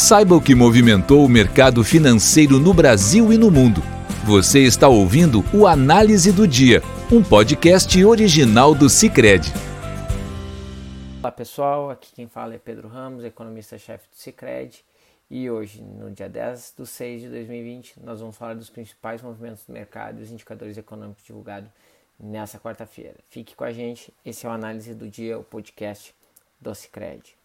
Saiba o que movimentou o mercado financeiro no Brasil e no mundo. Você está ouvindo o Análise do Dia, um podcast original do Cicred. Olá pessoal, aqui quem fala é Pedro Ramos, economista-chefe do Cicred. E hoje, no dia 10 de 6 de 2020, nós vamos falar dos principais movimentos do mercado e os indicadores econômicos divulgados nessa quarta-feira. Fique com a gente, esse é o Análise do Dia, o podcast do Cicred.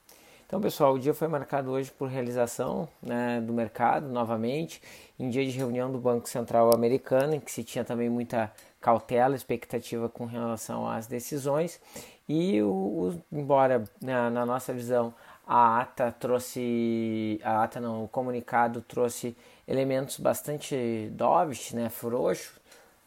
Então, pessoal, o dia foi marcado hoje por realização né, do mercado novamente, em dia de reunião do Banco Central americano, em que se tinha também muita cautela, expectativa com relação às decisões. E, o, o embora né, na nossa visão a ata trouxe, a ata não, o comunicado trouxe elementos bastante dovish, né, frouxos,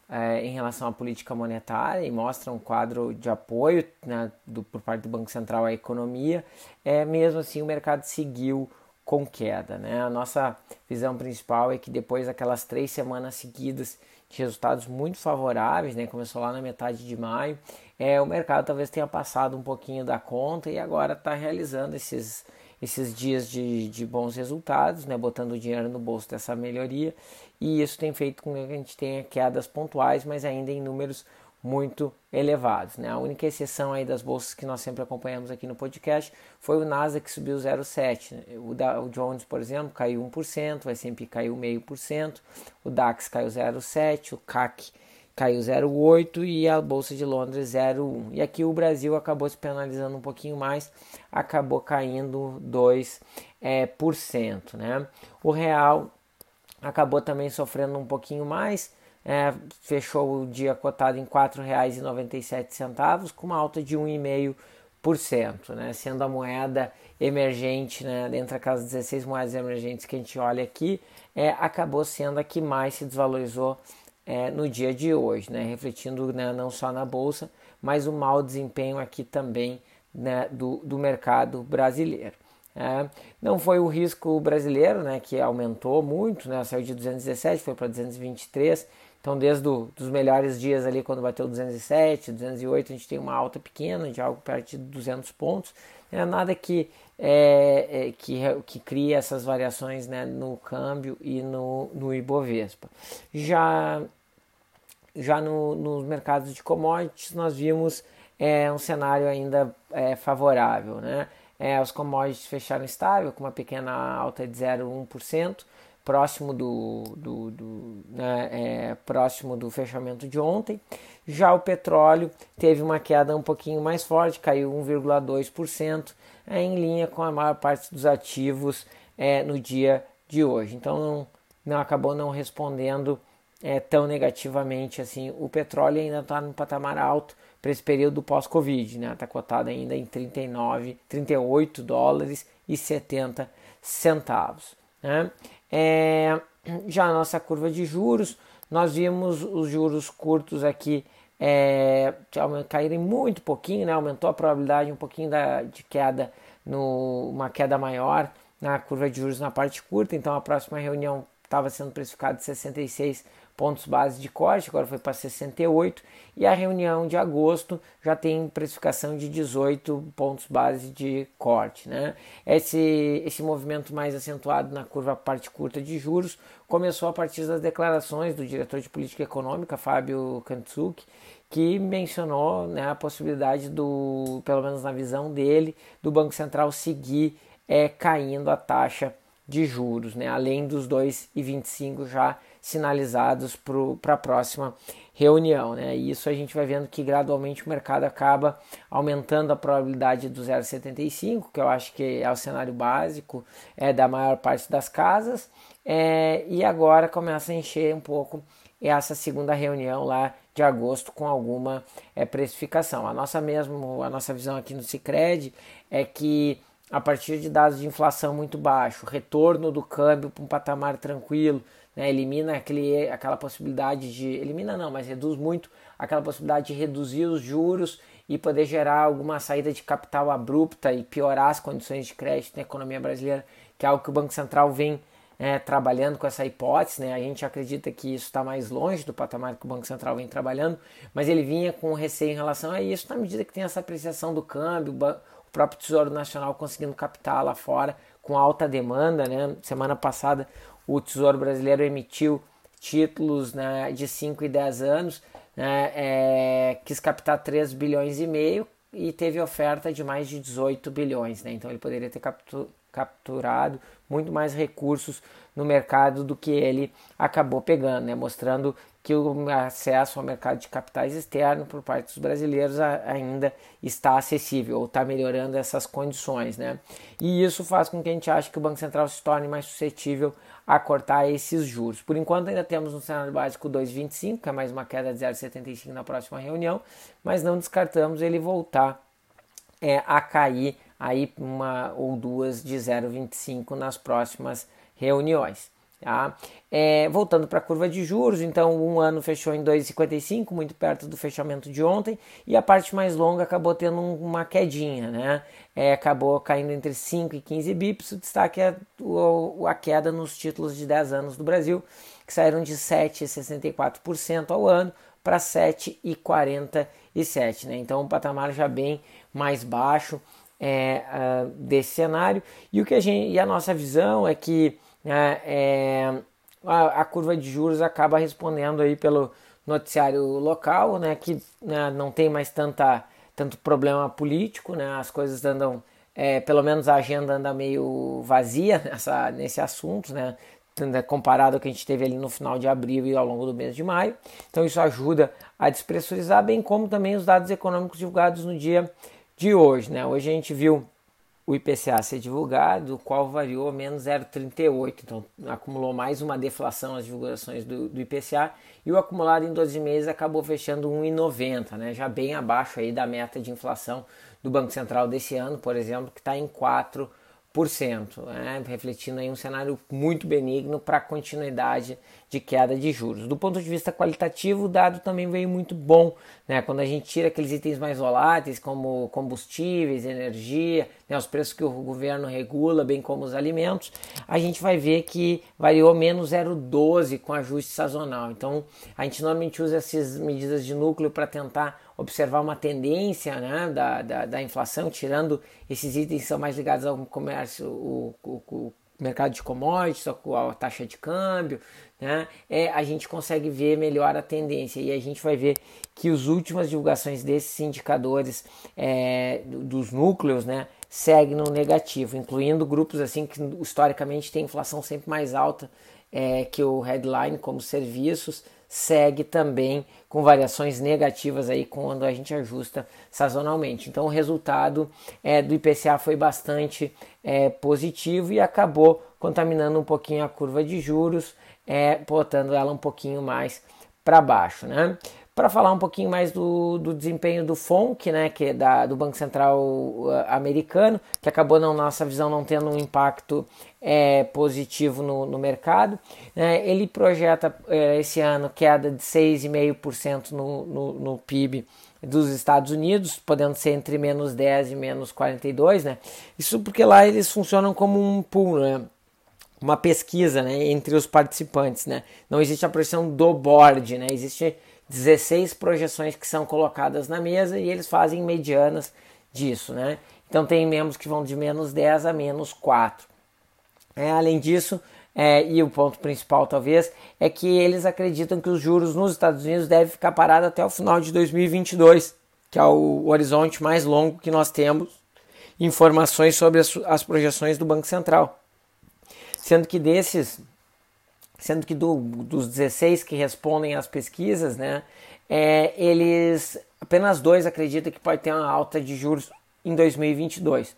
é, em relação à política monetária e mostra um quadro de apoio né, do, por parte do Banco Central à economia, é, mesmo assim o mercado seguiu com queda. Né? A nossa visão principal é que depois daquelas três semanas seguidas de resultados muito favoráveis, né, começou lá na metade de maio, é, o mercado talvez tenha passado um pouquinho da conta e agora está realizando esses esses dias de, de bons resultados, né, botando dinheiro no bolso dessa melhoria, e isso tem feito com que a gente tenha quedas pontuais, mas ainda em números muito elevados. Né? A única exceção aí das bolsas que nós sempre acompanhamos aqui no podcast foi o Nasdaq que subiu 0,7%. Né? O Dow Jones, por exemplo, caiu 1%, o S&P caiu 0,5%, o DAX caiu 0,7%, o CAC caiu 0,8 e a bolsa de Londres 0,1. E aqui o Brasil acabou se penalizando um pouquinho mais, acabou caindo 2%. É, por cento, né? O real acabou também sofrendo um pouquinho mais, é, fechou o dia cotado em R$ 4,97, com uma alta de 1,5%, né? Sendo a moeda emergente, né, dentre aquelas 16 moedas emergentes que a gente olha aqui, é, acabou sendo a que mais se desvalorizou é, no dia de hoje, né, refletindo né, não só na bolsa, mas o mau desempenho aqui também né, do, do mercado brasileiro. É, não foi o risco brasileiro né, que aumentou muito, né, saiu de 217, foi para 223. Então, desde os melhores dias ali, quando bateu 207, 208, a gente tem uma alta pequena de algo perto de 200 pontos. É nada que, é, é, que, que cria essas variações né, no câmbio e no, no Ibovespa. Já já no, nos mercados de commodities nós vimos é, um cenário ainda é, favorável. Né? É, os commodities fecharam estável, com uma pequena alta de 0,1%, próximo do, do, do né, é, próximo do fechamento de ontem. Já o petróleo teve uma queda um pouquinho mais forte, caiu 1,2%, é, em linha com a maior parte dos ativos é, no dia de hoje. Então não, não acabou não respondendo é, tão negativamente assim. O petróleo ainda está no patamar alto para esse período pós-Covid, né? Está cotado ainda em 39, 38 dólares e 70 centavos. Né? É, já a nossa curva de juros, nós vimos os juros curtos aqui é, caírem muito pouquinho, né? aumentou a probabilidade um pouquinho da, de queda, no, uma queda maior na curva de juros na parte curta, então a próxima reunião estava sendo precificado 66 pontos base de corte, agora foi para 68, e a reunião de agosto já tem precificação de 18 pontos base de corte. Né? Esse, esse movimento mais acentuado na curva parte curta de juros começou a partir das declarações do diretor de política econômica, Fábio Kantsuk, que mencionou né, a possibilidade do, pelo menos na visão dele, do Banco Central seguir é, caindo a taxa de juros, né, além dos 2,25 já sinalizados para a próxima reunião. Né? E isso a gente vai vendo que gradualmente o mercado acaba aumentando a probabilidade do 0,75, que eu acho que é o cenário básico é, da maior parte das casas, é, e agora começa a encher um pouco essa segunda reunião lá de agosto com alguma é, precificação. A nossa mesmo, a nossa visão aqui no Cicred é que a partir de dados de inflação muito baixo, retorno do câmbio para um patamar tranquilo, né, elimina aquele, aquela possibilidade de. Elimina não, mas reduz muito aquela possibilidade de reduzir os juros e poder gerar alguma saída de capital abrupta e piorar as condições de crédito na economia brasileira, que é algo que o Banco Central vem é, trabalhando com essa hipótese. Né? A gente acredita que isso está mais longe do patamar que o Banco Central vem trabalhando, mas ele vinha com receio em relação a isso, na medida que tem essa apreciação do câmbio, próprio Tesouro Nacional conseguindo captar lá fora com alta demanda. Né? Semana passada o Tesouro Brasileiro emitiu títulos né, de 5 e 10 anos, né, é, quis captar 3 bilhões e meio e teve oferta de mais de 18 bilhões. Né? Então ele poderia ter capturado muito mais recursos no mercado do que ele acabou pegando, né? mostrando que o acesso ao mercado de capitais externo por parte dos brasileiros ainda está acessível ou está melhorando essas condições. Né? E isso faz com que a gente ache que o Banco Central se torne mais suscetível a cortar esses juros. Por enquanto ainda temos um cenário básico 2,25, que é mais uma queda de 0,75 na próxima reunião, mas não descartamos ele voltar é, a cair aí uma ou duas de 0,25 nas próximas reuniões. Tá? É, voltando para a curva de juros, então um ano fechou em 2,55, muito perto do fechamento de ontem, e a parte mais longa acabou tendo uma quedinha, né? É, acabou caindo entre 5 e 15 bips. O destaque é a queda nos títulos de 10 anos do Brasil, que saíram de 7,64% ao ano para 7,47%. Né? Então, um patamar já bem mais baixo é, uh, desse cenário. E, o que a gente, e a nossa visão é que né, é, a, a, curva de juros acaba respondendo aí pelo noticiário local, né, que né, não tem mais tanta, tanto problema político, né, as coisas andam, é, pelo menos a agenda anda meio vazia nessa, nesse assunto, né, comparado ao que a gente teve ali no final de abril e ao longo do mês de maio. Então isso ajuda a despressurizar, bem como também os dados econômicos divulgados no dia de hoje. Né? Hoje a gente viu o IPCA ser divulgado, o qual variou menos 0,38, então acumulou mais uma deflação as divulgações do, do, IPCA e o acumulado em 12 meses acabou fechando 1,90, né, já bem abaixo aí da meta de inflação do Banco Central desse ano, por exemplo, que está em 4%, né, refletindo aí um cenário muito benigno para a continuidade de queda de juros. Do ponto de vista qualitativo, o dado também veio muito bom, né? Quando a gente tira aqueles itens mais voláteis, como combustíveis, energia, né? os preços que o governo regula, bem como os alimentos, a gente vai ver que variou menos 0,12 com ajuste sazonal. Então, a gente normalmente usa essas medidas de núcleo para tentar observar uma tendência né, da, da, da, inflação, tirando esses itens que são mais ligados ao comércio, o, o, o mercado de commodities, a taxa de câmbio, né, é, a gente consegue ver melhor a tendência. E a gente vai ver que as últimas divulgações desses indicadores é, dos núcleos né, seguem no negativo, incluindo grupos assim que historicamente têm inflação sempre mais alta é, que o headline, como serviços, segue também com variações negativas aí quando a gente ajusta sazonalmente. Então o resultado é, do IPCA foi bastante é, positivo e acabou contaminando um pouquinho a curva de juros, é, botando ela um pouquinho mais para baixo. Né? Para falar um pouquinho mais do, do desempenho do FONC, né, que é da, do Banco Central uh, americano, que acabou, na nossa visão, não tendo um impacto é, positivo no, no mercado. Né, ele projeta é, esse ano queda de 6,5% no, no, no PIB dos Estados Unidos, podendo ser entre menos 10 e menos 42, né? Isso porque lá eles funcionam como um pool, né? Uma pesquisa, né, entre os participantes, né? Não existe a projeção do board, né? Existe 16 projeções que são colocadas na mesa e eles fazem medianas disso, né? Então tem membros que vão de menos 10 a menos 4. É, além disso, é, e o ponto principal talvez, é que eles acreditam que os juros nos Estados Unidos devem ficar parados até o final de 2022, que é o horizonte mais longo que nós temos informações sobre as, as projeções do Banco Central. Sendo que desses sendo que do, dos 16 que respondem às pesquisas, né, é, eles apenas dois acreditam que pode ter uma alta de juros em 2022.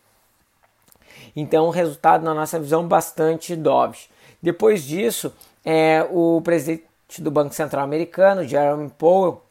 Então, o resultado, na nossa visão, bastante dovish. Depois disso, é, o presidente do Banco Central americano, Jerome Powell,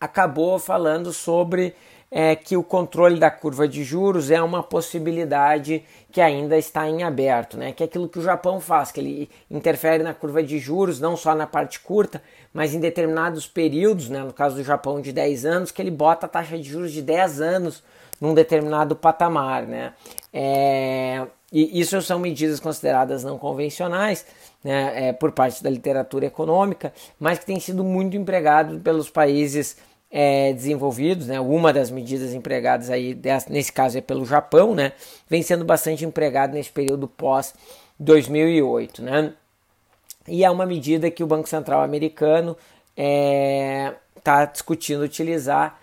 acabou falando sobre é que o controle da curva de juros é uma possibilidade que ainda está em aberto, né? que é aquilo que o Japão faz, que ele interfere na curva de juros, não só na parte curta, mas em determinados períodos, né? no caso do Japão de 10 anos, que ele bota a taxa de juros de 10 anos num determinado patamar. Né? É... E isso são medidas consideradas não convencionais, né? É, por parte da literatura econômica, mas que tem sido muito empregado pelos países é, desenvolvidos, né, uma das medidas empregadas aí, nesse caso é pelo Japão, né, vem sendo bastante empregado nesse período pós 2008, né, e é uma medida que o Banco Central americano está é, tá discutindo utilizar.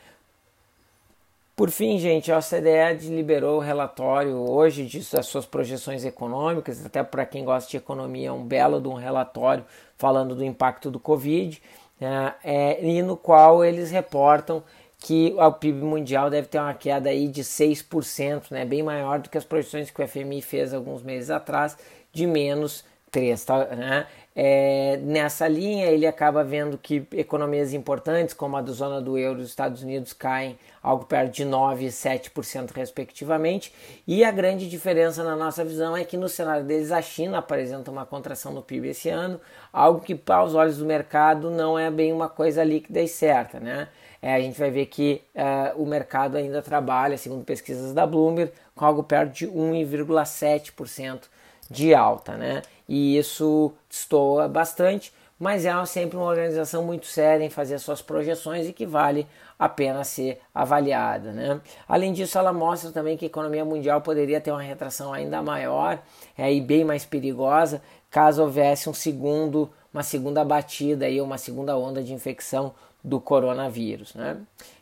Por fim, gente, a OCDE liberou o relatório hoje disso, das suas projeções econômicas, até para quem gosta de economia, é um belo de um relatório falando do impacto do Covid né, é, e no qual eles reportam que o PIB mundial deve ter uma queda aí de 6%, né, bem maior do que as projeções que o FMI fez alguns meses atrás, de menos 3%. Tá, né? É, nessa linha, ele acaba vendo que economias importantes, como a da zona do euro dos Estados Unidos, caem algo perto de 9% e 7%, respectivamente. E a grande diferença na nossa visão é que, no cenário deles, a China apresenta uma contração no PIB esse ano, algo que, para os olhos do mercado, não é bem uma coisa líquida e certa. Né? É, a gente vai ver que uh, o mercado ainda trabalha, segundo pesquisas da Bloomberg, com algo perto de 1,7% de alta, né? E isso destoa bastante, mas é sempre uma organização muito séria em fazer suas projeções e que vale a pena ser avaliada, né? Além disso, ela mostra também que a economia mundial poderia ter uma retração ainda maior é, e bem mais perigosa caso houvesse um segundo, uma segunda batida e uma segunda onda de infecção do coronavírus, né?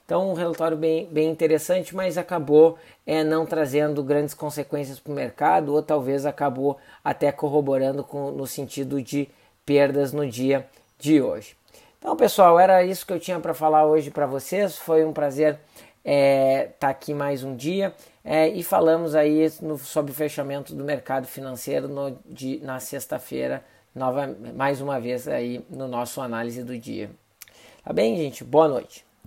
Então, um relatório bem, bem interessante, mas acabou é, não trazendo grandes consequências para o mercado, ou talvez acabou até corroborando com, no sentido de perdas no dia de hoje. Então, pessoal, era isso que eu tinha para falar hoje para vocês. Foi um prazer estar é, tá aqui mais um dia é, e falamos aí no, sobre o fechamento do mercado financeiro no, de, na sexta-feira, mais uma vez aí no nosso análise do dia. Tá bem, gente? Boa noite.